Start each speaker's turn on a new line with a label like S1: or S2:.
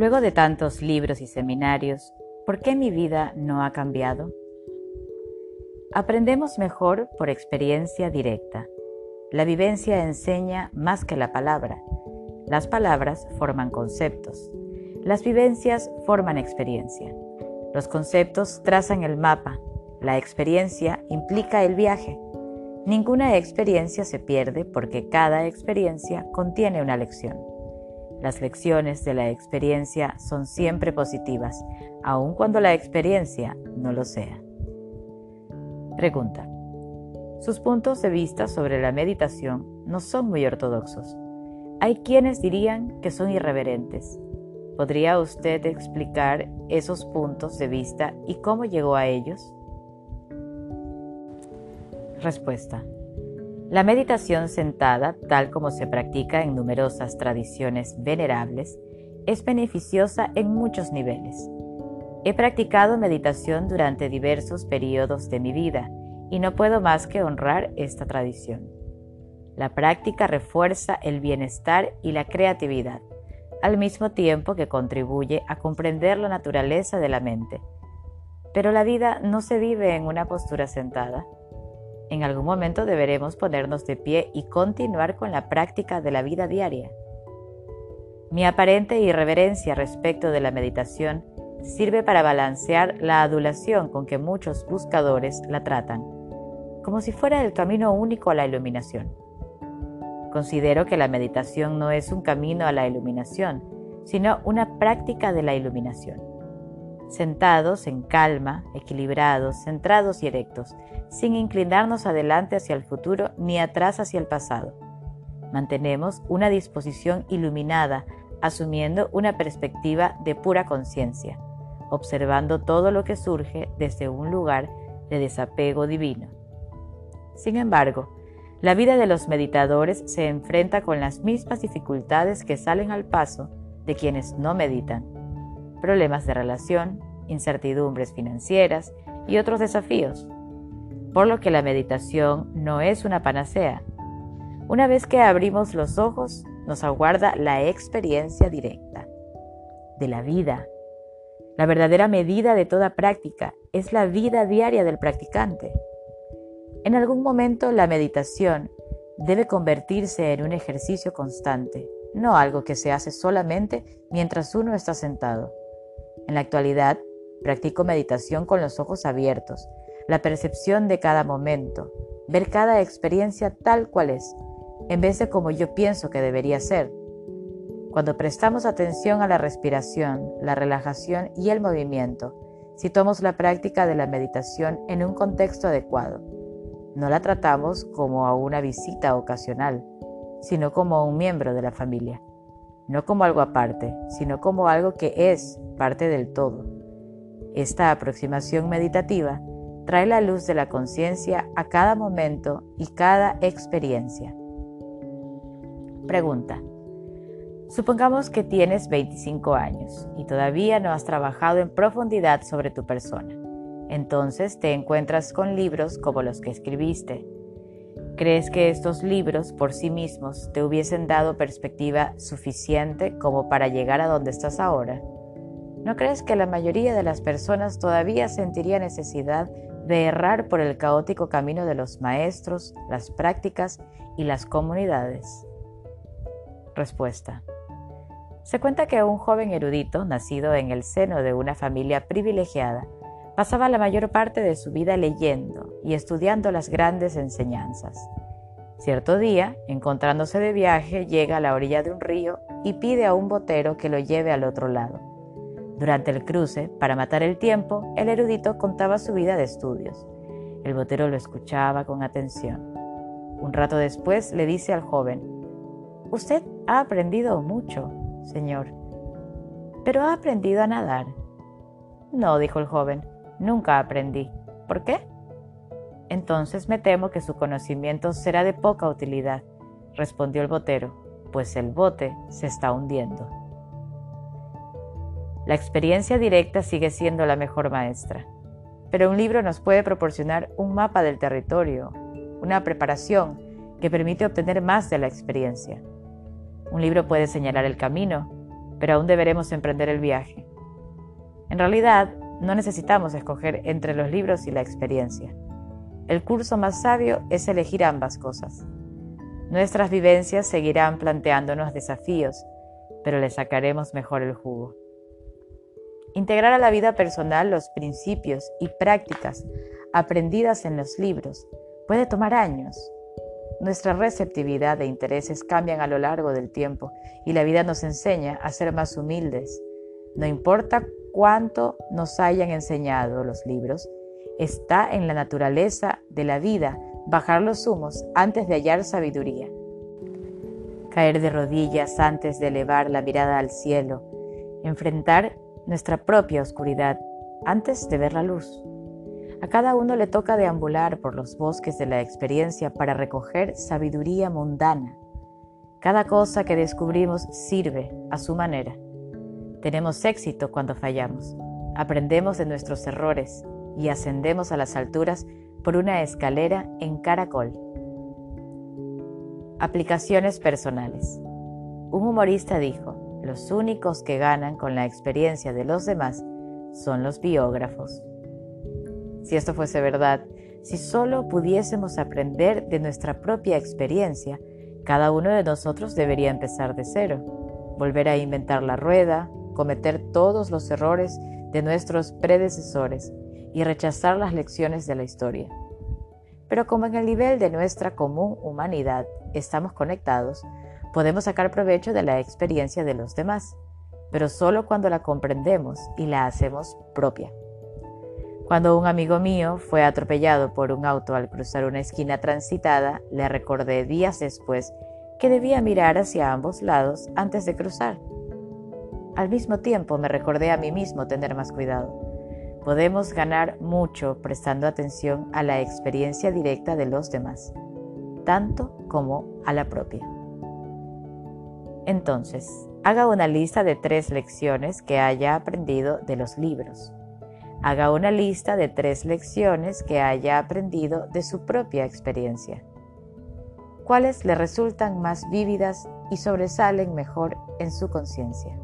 S1: Luego de tantos libros y seminarios, ¿por qué mi vida no ha cambiado? Aprendemos mejor por experiencia directa. La vivencia enseña más que la palabra. Las palabras forman conceptos. Las vivencias forman experiencia. Los conceptos trazan el mapa. La experiencia implica el viaje. Ninguna experiencia se pierde porque cada experiencia contiene una lección. Las lecciones de la experiencia son siempre positivas, aun cuando la experiencia no lo sea. Pregunta. Sus puntos de vista sobre la meditación no son muy ortodoxos. Hay quienes dirían que son irreverentes. ¿Podría usted explicar esos puntos de vista y cómo llegó a ellos? Respuesta. La meditación sentada, tal como se practica en numerosas tradiciones venerables, es beneficiosa en muchos niveles. He practicado meditación durante diversos periodos de mi vida y no puedo más que honrar esta tradición. La práctica refuerza el bienestar y la creatividad, al mismo tiempo que contribuye a comprender la naturaleza de la mente. Pero la vida no se vive en una postura sentada en algún momento deberemos ponernos de pie y continuar con la práctica de la vida diaria. Mi aparente irreverencia respecto de la meditación sirve para balancear la adulación con que muchos buscadores la tratan, como si fuera el camino único a la iluminación. Considero que la meditación no es un camino a la iluminación, sino una práctica de la iluminación sentados en calma, equilibrados, centrados y erectos, sin inclinarnos adelante hacia el futuro ni atrás hacia el pasado. Mantenemos una disposición iluminada, asumiendo una perspectiva de pura conciencia, observando todo lo que surge desde un lugar de desapego divino. Sin embargo, la vida de los meditadores se enfrenta con las mismas dificultades que salen al paso de quienes no meditan problemas de relación, incertidumbres financieras y otros desafíos, por lo que la meditación no es una panacea. Una vez que abrimos los ojos, nos aguarda la experiencia directa de la vida. La verdadera medida de toda práctica es la vida diaria del practicante. En algún momento la meditación debe convertirse en un ejercicio constante, no algo que se hace solamente mientras uno está sentado. En la actualidad, practico meditación con los ojos abiertos, la percepción de cada momento, ver cada experiencia tal cual es, en vez de como yo pienso que debería ser. Cuando prestamos atención a la respiración, la relajación y el movimiento, situamos la práctica de la meditación en un contexto adecuado. No la tratamos como a una visita ocasional, sino como a un miembro de la familia no como algo aparte, sino como algo que es parte del todo. Esta aproximación meditativa trae la luz de la conciencia a cada momento y cada experiencia. Pregunta. Supongamos que tienes 25 años y todavía no has trabajado en profundidad sobre tu persona. Entonces te encuentras con libros como los que escribiste, ¿Crees que estos libros por sí mismos te hubiesen dado perspectiva suficiente como para llegar a donde estás ahora? ¿No crees que la mayoría de las personas todavía sentiría necesidad de errar por el caótico camino de los maestros, las prácticas y las comunidades? Respuesta. Se cuenta que un joven erudito, nacido en el seno de una familia privilegiada, Pasaba la mayor parte de su vida leyendo y estudiando las grandes enseñanzas. Cierto día, encontrándose de viaje, llega a la orilla de un río y pide a un botero que lo lleve al otro lado. Durante el cruce, para matar el tiempo, el erudito contaba su vida de estudios. El botero lo escuchaba con atención. Un rato después le dice al joven, Usted ha aprendido mucho, señor, pero ha aprendido a nadar. No, dijo el joven, Nunca aprendí. ¿Por qué? Entonces me temo que su conocimiento será de poca utilidad, respondió el botero, pues el bote se está hundiendo. La experiencia directa sigue siendo la mejor maestra, pero un libro nos puede proporcionar un mapa del territorio, una preparación que permite obtener más de la experiencia. Un libro puede señalar el camino, pero aún deberemos emprender el viaje. En realidad, no necesitamos escoger entre los libros y la experiencia. El curso más sabio es elegir ambas cosas. Nuestras vivencias seguirán planteándonos desafíos, pero le sacaremos mejor el jugo. Integrar a la vida personal los principios y prácticas aprendidas en los libros puede tomar años. Nuestra receptividad e intereses cambian a lo largo del tiempo y la vida nos enseña a ser más humildes. No importa cuánto nos hayan enseñado los libros, está en la naturaleza de la vida bajar los humos antes de hallar sabiduría, caer de rodillas antes de elevar la mirada al cielo, enfrentar nuestra propia oscuridad antes de ver la luz. A cada uno le toca deambular por los bosques de la experiencia para recoger sabiduría mundana. Cada cosa que descubrimos sirve a su manera. Tenemos éxito cuando fallamos, aprendemos de nuestros errores y ascendemos a las alturas por una escalera en caracol. Aplicaciones personales. Un humorista dijo, los únicos que ganan con la experiencia de los demás son los biógrafos. Si esto fuese verdad, si solo pudiésemos aprender de nuestra propia experiencia, cada uno de nosotros debería empezar de cero, volver a inventar la rueda, cometer todos los errores de nuestros predecesores y rechazar las lecciones de la historia. Pero como en el nivel de nuestra común humanidad estamos conectados, podemos sacar provecho de la experiencia de los demás, pero solo cuando la comprendemos y la hacemos propia. Cuando un amigo mío fue atropellado por un auto al cruzar una esquina transitada, le recordé días después que debía mirar hacia ambos lados antes de cruzar. Al mismo tiempo me recordé a mí mismo tener más cuidado podemos ganar mucho prestando atención a la experiencia directa de los demás, tanto como a la propia. Entonces, haga una lista de tres lecciones que haya aprendido de los libros. Haga una lista de tres lecciones que haya aprendido de su propia experiencia. ¿Cuáles le resultan más vívidas y sobresalen mejor en su conciencia?